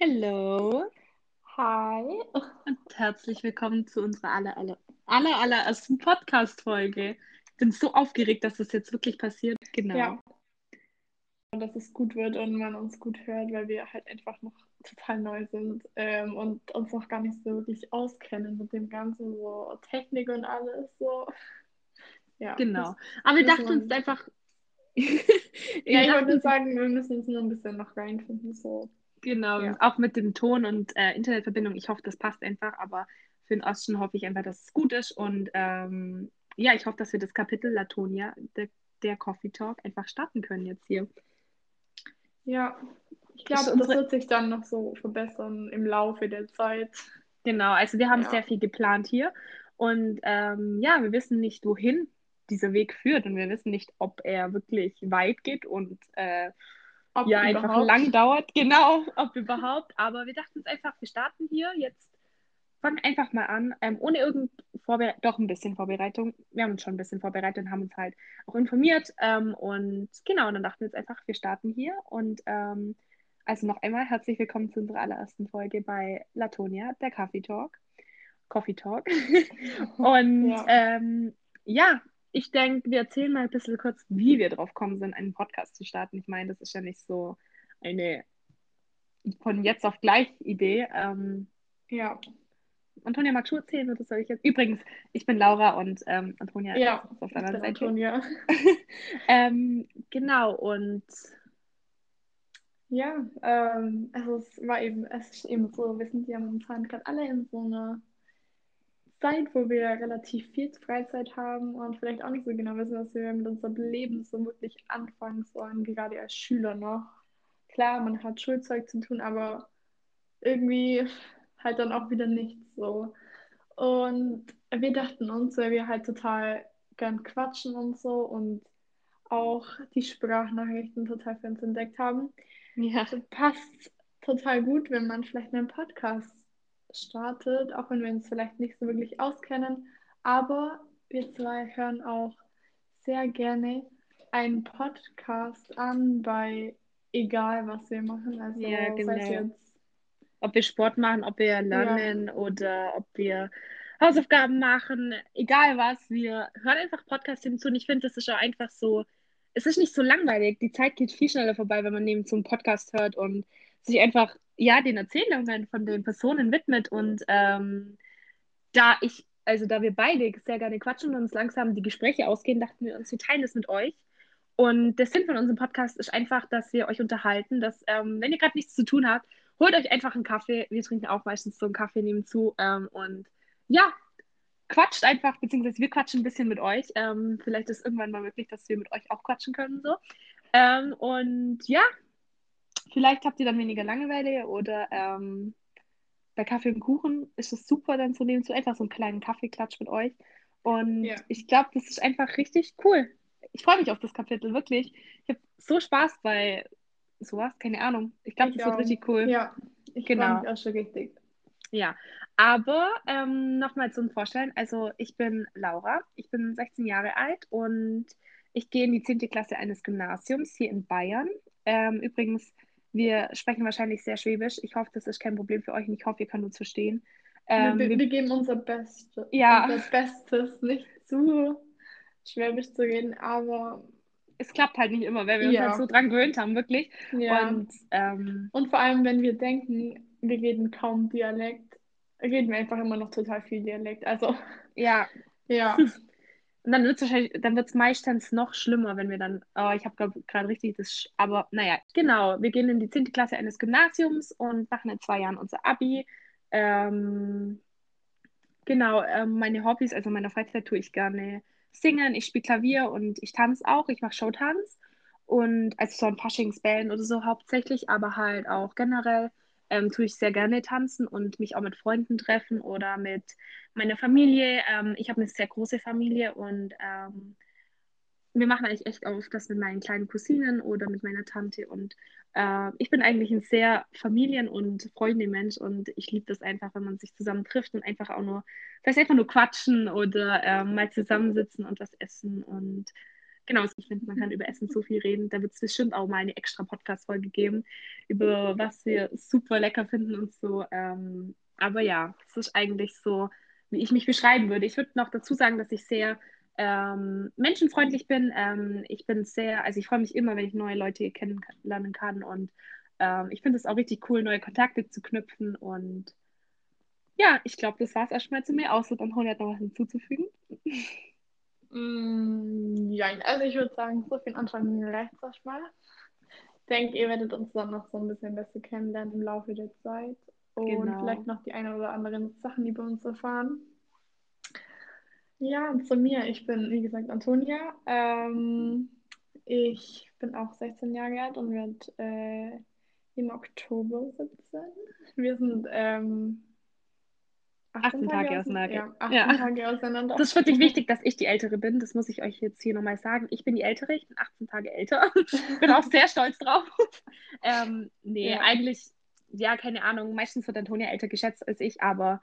Hello Hi. und herzlich willkommen zu unserer aller, aller, aller, allerersten Podcast-Folge. Ich bin so aufgeregt, dass das jetzt wirklich passiert. Genau. Ja. Und dass es gut wird und man uns gut hört, weil wir halt einfach noch total neu sind ähm, und uns noch gar nicht so wirklich auskennen mit dem ganzen so Technik und alles so. Ja. Genau. Aber wir dachten uns einfach, Ja, ich wollte sagen, wir müssen uns nur ein bisschen noch reinfinden. So. Genau, Ja. auch mit dem Ton und äh, Internetverbindung. Ich hoffe, das passt einfach, aber für den Osten hoffe ich einfach, dass es gut ist. Und ähm, ja, ich hoffe, dass wir das Kapitel Latonia, der, der Coffee Talk, einfach starten können jetzt hier. Ja, ich glaube, das unsere- wird sich dann noch so verbessern im Laufe der Zeit. Genau, also wir haben Ja. sehr viel geplant hier und ähm, ja, wir wissen nicht, wohin dieser Weg führt und wir wissen nicht, ob er wirklich weit geht und äh, Ob ja, einfach überhaupt. lang dauert, genau, ob überhaupt, aber wir dachten uns einfach, wir starten hier jetzt, fangen einfach mal an, ähm, ohne irgend Vorbereitung, doch ein bisschen Vorbereitung, wir haben uns schon ein bisschen vorbereitet und haben uns halt auch informiert ähm, und genau, und dann dachten wir jetzt einfach, wir starten hier und ähm, also noch einmal herzlich willkommen zu unserer allerersten Folge bei Latonia, der Coffee Talk. Coffee Talk. Und Ja. ähm, ja, ich denke, wir erzählen mal ein bisschen kurz, wie wir drauf kommen sind, einen Podcast zu starten. Ich meine, das ist ja nicht so eine von jetzt auf gleich Idee. Ähm, Ja, Antonia, magst du erzählen oder soll ich jetzt? Übrigens, ich bin Laura und ähm, Antonia ja, ist auf der bin anderen Seite. Antonia. Ähm, genau, und Ja, ähm, also es war eben, es ist eben so, wir sind ja momentan gerade alle in so einer Zeit, wo wir relativ viel Freizeit haben und vielleicht auch nicht so genau wissen, was wir mit unserem Leben so wirklich anfangen sollen, gerade als Schüler noch. Klar, man hat Schulzeug zu tun, aber irgendwie halt dann auch wieder nichts so. Und wir dachten uns, weil wir halt total gern quatschen und so und auch die Sprachnachrichten total für uns entdeckt haben, ja, passt total gut, wenn man vielleicht einen Podcast startet, auch wenn wir uns vielleicht nicht so wirklich auskennen. Aber wir zwei hören auch sehr gerne einen Podcast an bei egal was wir machen. Also Ja, genau. jetzt ob wir Sport machen, ob wir lernen oder ob wir Hausaufgaben machen, egal was, wir hören einfach Podcasts hinzu und ich finde, das ist auch einfach so, es ist nicht so langweilig, die Zeit geht viel schneller vorbei, wenn man neben so einem Podcast hört und sich einfach, ja, den Erzählungen von den Personen widmet und ähm, da ich, also da wir beide sehr gerne quatschen und uns langsam die Gespräche ausgehen, dachten wir uns, wir teilen das mit euch. Und der Sinn von unserem Podcast ist einfach, dass wir euch unterhalten, dass, ähm, wenn ihr gerade nichts zu tun habt, holt euch einfach einen Kaffee. Wir trinken auch meistens so einen Kaffee nebenzu. Ähm, und ja, quatscht einfach, beziehungsweise wir quatschen ein bisschen mit euch. Ähm, vielleicht ist irgendwann mal möglich, dass wir mit euch auch quatschen können. So. Ähm, und ja, vielleicht habt ihr dann weniger Langeweile oder ähm, bei Kaffee und Kuchen ist es super, dann so nebenzu einfach so einen kleinen Kaffeeklatsch mit euch. Und Ja. ich glaube, das ist einfach richtig cool. Ich freue mich auf das Kapitel, wirklich. Ich habe so Spaß bei sowas, keine Ahnung. Ich glaube, das wird auch. richtig cool. Ja, ich Genau. freue mich auch schon richtig. Ja, aber ähm, nochmal zum Vorstellen. Also ich bin Laura, ich bin 16 Jahre alt und ich gehe in die 10. Klasse eines Gymnasiums hier in Bayern. Ähm, übrigens, wir sprechen wahrscheinlich sehr Schwäbisch. Ich hoffe, das ist kein Problem für euch und ich hoffe, ihr könnt uns verstehen. Ähm, wir, wir, wir geben unser Bestes, Ja. unser Bestes, nicht zu schwäbisch zu reden, aber es klappt halt nicht immer, weil wir uns Ja. halt so dran gewöhnt haben, wirklich. ja. Und ähm, Und vor allem, wenn wir denken, wir reden kaum Dialekt, reden wir einfach immer noch total viel Dialekt. Also, ja, ja, Und dann wird es wahrscheinlich, dann wird es meistens noch schlimmer, wenn wir dann, oh, ich habe gerade richtig das, aber naja, genau, wir gehen in die 10. Klasse eines Gymnasiums und machen in zwei Jahren unser Abi. Ähm, genau, ähm, meine Hobbys, also in meiner Freizeit tue ich gerne singen, ich spiele Klavier und ich tanze auch, ich mache Showtanz und also so ein Faschingsbällen oder so hauptsächlich, aber halt auch generell ähm, tue ich sehr gerne tanzen und mich auch mit Freunden treffen oder mit meiner Familie. Ähm, ich habe eine sehr große Familie und ähm, wir machen eigentlich echt oft das mit meinen kleinen Cousinen oder mit meiner Tante. Und äh, ich bin eigentlich ein sehr Familien- und Freunde-Mensch und ich liebe das einfach, wenn man sich zusammen trifft und einfach auch nur, vielleicht einfach nur quatschen oder äh, mal zusammensitzen und was essen. Und genau, ich finde, man kann über Essen so viel reden. Da wird es bestimmt auch mal eine extra Podcast-Folge geben, über was wir super lecker finden und so. Ähm, aber ja, es ist eigentlich so, wie ich mich beschreiben würde. Ich würde noch dazu sagen, dass ich sehr ähm, menschenfreundlich bin. Ähm, ich bin sehr, also ich freue mich immer, wenn ich neue Leute kennenlernen kann und ähm, ich finde es auch richtig cool, neue Kontakte zu knüpfen und ja, ich glaube, das war es erstmal zu mir, außer dann Honey hat noch was hinzuzufügen. Mm, ja, also ich würde sagen, so viel Anfang reicht erstmal. Ich denke, ihr werdet uns dann noch so ein bisschen besser kennenlernen im Laufe der Zeit und genau. vielleicht noch die eine oder anderen Sachen über uns erfahren. Ja, zu mir. Ich bin, wie gesagt, Antonia. Ähm, ich bin auch 16 Jahre alt und werde äh, im Oktober 17. Wir sind ähm, 18, Tage, Tage auseinander. Ja, 18 ja. Tage auseinander. Das ist wirklich wichtig, dass ich die Ältere bin. Das muss ich euch jetzt hier nochmal sagen. Ich bin die Ältere, ich bin 18 Tage älter. bin auch sehr stolz drauf. ähm, nee, ja. eigentlich, ja, keine Ahnung. Meistens wird Antonia älter geschätzt als ich, aber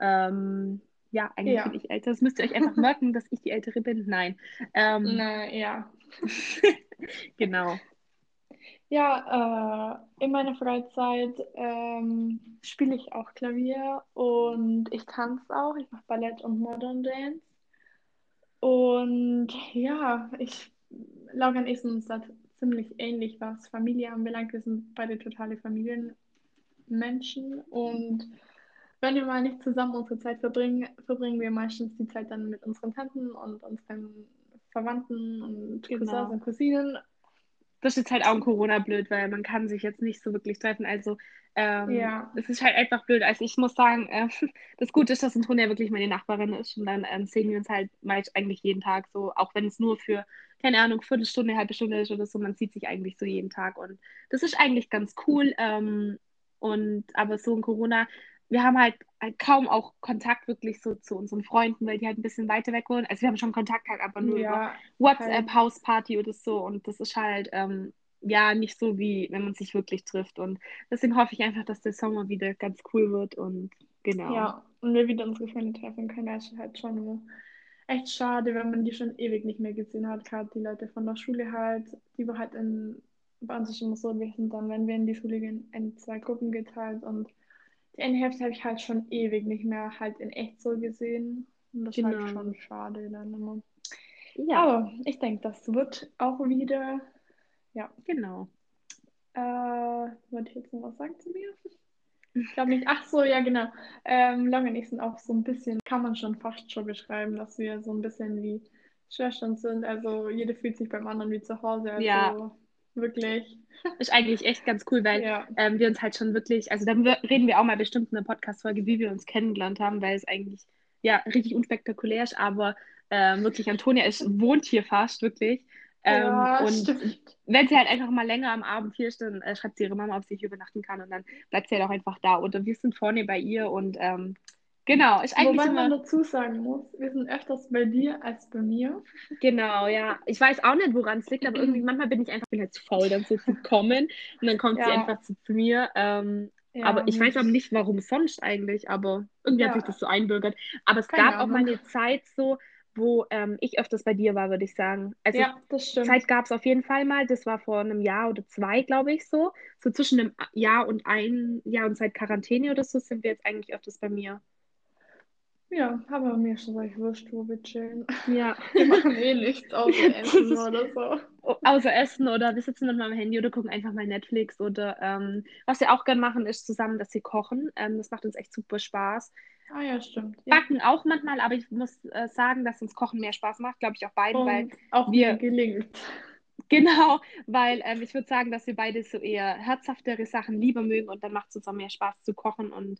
ähm, ja, eigentlich ja. bin ich älter. Das müsst ihr euch einfach merken, dass ich die Ältere bin. Nein. Ähm, Na, ja. genau. Ja, äh, in meiner Freizeit ähm, spiele ich auch Klavier und ich tanze auch. Ich mache Ballett und Modern Dance. Und ja, ich, Laura und ich sind uns da ziemlich ähnlich, was Familie anbelangt. Wir sind beide totale Familienmenschen und wenn wir mal nicht zusammen unsere Zeit verbringen, verbringen wir meistens die Zeit dann mit unseren Tanten und unseren Verwandten und genau. Cousins und Cousinen das ist jetzt halt auch ein Corona blöd, weil man kann sich jetzt nicht so wirklich treffen. Also ähm, ja. es ist halt einfach blöd. Also ich muss sagen, äh, das Gute ist, dass Antonia wirklich meine Nachbarin ist und dann ähm, sehen wir uns halt meist eigentlich jeden Tag so, auch wenn es nur für, keine Ahnung, Viertelstunde, halbe Stunde ist oder so, man sieht sich eigentlich so jeden Tag und das ist eigentlich ganz cool. Ähm, und aber so in Corona wir haben halt, halt kaum auch Kontakt wirklich so zu unseren Freunden, weil die halt ein bisschen weiter weg wohnen. Also wir haben schon Kontakt halt, aber nur ja, über WhatsApp, halt. Hausparty oder so. Und das ist halt ähm, ja nicht so wie wenn man sich wirklich trifft. Und deswegen hoffe ich einfach, dass der Sommer wieder ganz cool wird und genau. Ja, und wir wieder unsere Freunde treffen können. Das ist halt schon echt schade, wenn man die schon ewig nicht mehr gesehen hat. Gerade die Leute von der Schule halt, die war halt in bei uns ist immer so, wir sind dann, wenn wir in die Schule gehen, in zwei Gruppen geteilt und die eine Hälfte habe ich halt schon ewig nicht mehr halt in echt so gesehen. Und das genau. ist halt genau. schon schade dann immer. Ja. Aber ich denke, das wird auch wieder. Ja. Genau. Äh, wollte ich jetzt noch was sagen zu mir? Ich glaube nicht. Ach so, ja, genau. Ähm, Long und ich sind auch so ein bisschen, kann man schon fast schon beschreiben, dass wir so ein bisschen wie Schwestern sind. Also jede fühlt sich beim anderen wie zu Hause. Also ja. Wirklich. Ist eigentlich echt ganz cool, weil ja. ähm, wir uns halt schon wirklich, also da reden wir auch mal bestimmt in einer Podcast-Folge, wie wir uns kennengelernt haben, weil es eigentlich ja richtig unspektakulär ist, aber ähm, wirklich Antonia ist, wohnt hier fast, wirklich. Ähm, ja, und stimmt. wenn sie halt einfach mal länger am Abend hier ist, dann äh, schreibt sie ihre Mama, ob sie hier übernachten kann und dann bleibt sie halt auch einfach da. Oder wir sind vorne bei ihr und ähm, Genau, ist eigentlich Wobei immer... man dazu sagen muss, wir sind öfters bei dir als bei mir. Genau, ja. Ich weiß auch nicht, woran es liegt, aber irgendwie manchmal bin ich einfach bin halt zu faul, dann so zu kommen und dann kommt ja. sie einfach zu, zu mir. Ähm, ja, aber ich weiß auch nicht, warum sonst eigentlich, aber irgendwie ja. hat sich das so einbürgert. Aber es Keine gab Ahnung. auch mal eine Zeit so, wo ähm, ich öfters bei dir war, würde ich sagen. Also ja, das stimmt. Zeit gab es auf jeden Fall mal. Das war vor einem Jahr oder zwei, glaube ich, so. So zwischen einem Jahr und ein Jahr und seit Quarantäne oder so sind wir jetzt eigentlich öfters bei mir. Ja, aber mir ist schon recht wurscht, wo wir chillen. Ja. Wir machen eh nichts außer Essen oder so. Außer Essen oder wir sitzen mal am Handy oder gucken einfach mal Netflix oder ähm, was wir auch gerne machen, ist zusammen, dass wir kochen. Ähm, das macht uns echt super Spaß. Ah ja, stimmt. Backen ja. auch manchmal, aber ich muss äh, sagen, dass uns Kochen mehr Spaß macht, glaube ich auch beiden, Und weil auch wir gelingt. Genau, weil ähm, ich würde sagen, dass wir beide so eher herzhaftere Sachen lieber mögen und dann macht es uns auch mehr Spaß zu kochen und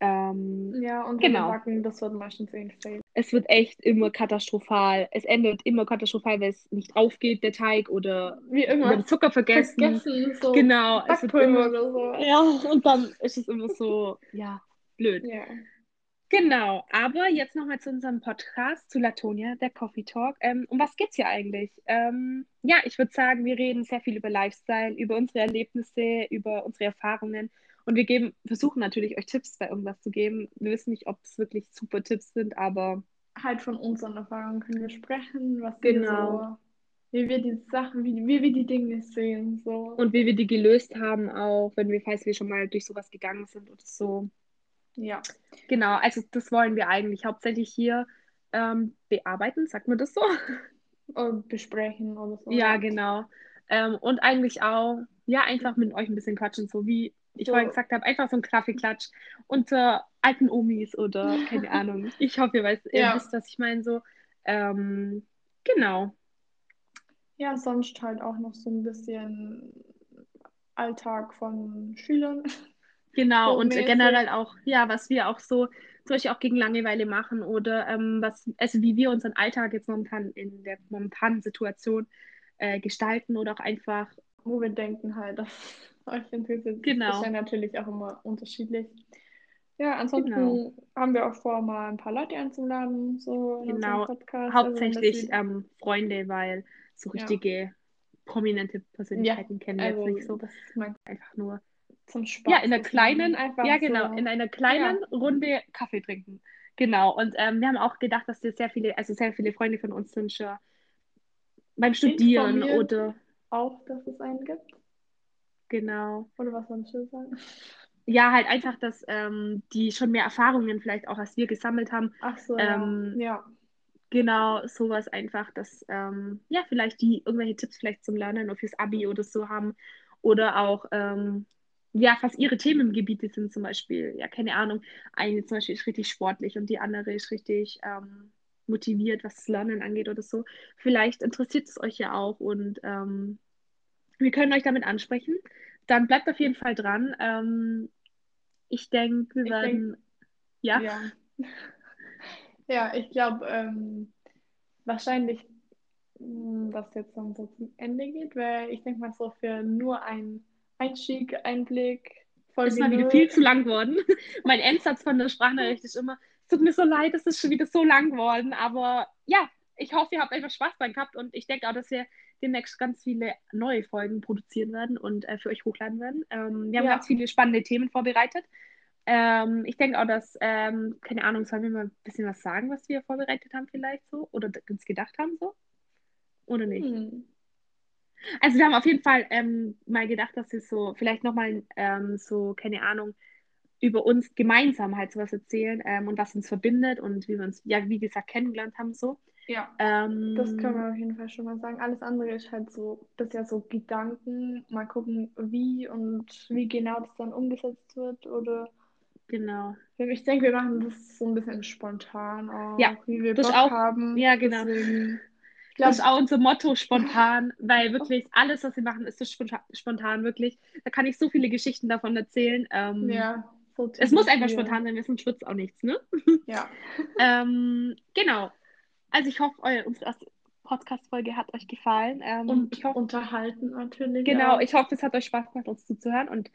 ähm, ja, und genau. Backen, das wird meistens ein Fail. Es wird echt immer katastrophal. Es endet immer katastrophal, weil es nicht aufgeht, der Teig, oder Wie immer. haben Zucker vergessen. vergessen so genau. Es wird immer, oder so. Ja, und dann ist es immer so, ja, blöd. Ja. Genau, aber jetzt nochmal zu unserem Podcast, zu Latonia, der Coffee Talk. Ähm, um was geht es hier eigentlich? Ähm, ja, ich würde sagen, wir reden sehr viel über Lifestyle, über unsere Erlebnisse, über unsere Erfahrungen und wir geben, versuchen natürlich euch Tipps bei irgendwas zu geben. Wir wissen nicht, ob es wirklich super Tipps sind, aber. Halt von unseren Erfahrungen können wir sprechen, was genau. wir so wie wir die Sachen, wie, wie wir die Dinge sehen. So. Und wie wir die gelöst haben, auch wenn wir, falls wir schon mal durch sowas gegangen sind oder so. Ja. Genau, also das wollen wir eigentlich hauptsächlich hier ähm, bearbeiten, sagt man das so? Und besprechen oder so. Ja, genau. Ähm, und eigentlich auch, ja, einfach mit euch ein bisschen quatschen, so wie ich So. vorhin gesagt habe, einfach so ein Kaffeeklatsch unter alten Omis oder keine Ahnung. Ich hoffe, ihr, weißt, ihr Ja. wisst, was ich meine. So. Ähm, genau. Ja, sonst halt auch noch so ein bisschen Alltag von Schülern. Genau, So und mäßig. generell auch, ja, was wir auch so, zum Beispiel auch gegen Langeweile machen oder ähm, was, also wie wir unseren Alltag jetzt momentan in der momentanen Situation äh, gestalten oder auch einfach, wo wir denken halt, dass euch interessiert. Genau. Das ist ja natürlich auch immer unterschiedlich. Ja, ansonsten Genau. haben wir auch vor, mal ein paar Leute einzuladen, so in Genau. Podcast. Also, hauptsächlich dass ähm, Freunde, weil so Ja. richtige prominente Persönlichkeiten kennen wir wir, jetzt also, nicht so. das ist Einfach nur, zum Spaß. ja, in das kleinen. Einfach ja genau, so. in einer kleinen Runde Kaffee trinken. Genau, und ähm, wir haben auch gedacht, dass wir sehr viele, also sehr viele Freunde von uns sind schon beim Studieren Informieren. oder, auch, dass es einen gibt. Genau. Oder was soll ich so sagen? Ja, halt einfach, dass ähm, die schon mehr Erfahrungen vielleicht auch als wir gesammelt haben. Ach so, Ähm, ja. ja. Genau, sowas einfach, dass ähm, ja, vielleicht die irgendwelche Tipps vielleicht zum Lernen oder fürs Abi oder so haben. Oder auch, ähm, ja, was ihre Themengebiete sind zum Beispiel. Ja, keine Ahnung. Eine zum Beispiel ist richtig sportlich und die andere ist richtig ähm, motiviert, was das Lernen angeht oder so. Vielleicht interessiert es euch ja auch und ähm, wir können euch damit ansprechen. Dann bleibt auf jeden Fall dran. Ähm, ich denke, wir Ich werden, ja, Ja. Ja, ich glaube, ähm, wahrscheinlich, mh, was jetzt dann so zum Ende geht, weil ich denke mal so für nur einen Einstieg, Einblick, Folge Es war wieder viel zu lang geworden. mein Endsatz von der Sprachnachricht ist immer, es tut mir so leid, es ist schon wieder so lang geworden. Aber ja, ich hoffe, ihr habt einfach Spaß dran gehabt und ich denke auch, dass wir demnächst ganz viele neue Folgen produzieren werden und äh, für euch hochladen werden. Ähm, wir haben Ja. ganz viele spannende Themen vorbereitet. Ähm, ich denke auch, dass, ähm, keine Ahnung, sollen wir mal ein bisschen was sagen, was wir vorbereitet haben vielleicht so oder uns gedacht haben so? Oder nicht? Hm. Also wir haben auf jeden Fall ähm, mal gedacht, dass wir so vielleicht nochmal ähm, so, keine Ahnung, über uns gemeinsam halt sowas erzählen ähm, und was uns verbindet und wie wir uns, ja, wie gesagt, kennengelernt haben so. Ja, Ähm, das können wir auf jeden Fall schon mal sagen. Alles andere ist halt so, das ist ja so Gedanken, mal gucken, wie und wie genau das dann umgesetzt wird oder Genau. ich denke, wir machen das so ein bisschen spontan auch, Ja, wie wir das Bock auch. haben. Ja, genau. Deswegen, ich Das ist glaube, auch unser Motto, spontan, weil wirklich alles, was wir machen, ist so spontan, wirklich. Da kann ich so viele Geschichten davon erzählen. Ähm, ja, so Es muss einfach wir. spontan sein, sonst wird es auch nichts, ne? Ja. ähm, genau. Also ich hoffe, euer, unsere erste Podcast-Folge hat euch gefallen. Ähm, Und ich hoffe, unterhalten natürlich. Genau, auch. ich hoffe, es hat euch Spaß gemacht, uns zuzuhören und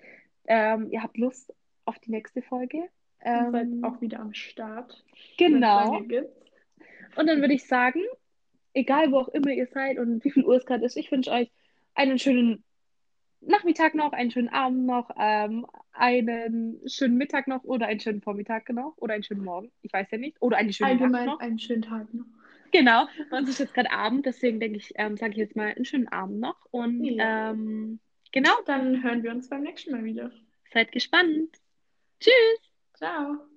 ähm, ihr habt Lust auf die nächste Folge. Ihr seid Ähm, auch wieder am Start. genau. Und dann würde ich sagen, egal wo auch immer ihr seid und wie viel Uhr es gerade ist, ich wünsche euch einen schönen Nachmittag noch, einen schönen Abend noch, ähm, einen schönen Mittag noch oder einen schönen Vormittag noch oder einen schönen Morgen. Ich weiß ja nicht. Oder eine schöne Nacht Allgemein noch. einen schönen Tag noch. Genau. Bei uns ist jetzt gerade Abend, deswegen denke ich, ähm, sage ich jetzt mal einen schönen Abend noch. Und Ja. ähm, genau, Dann hören wir uns beim nächsten Mal wieder. seid gespannt. Tschüss. Ciao.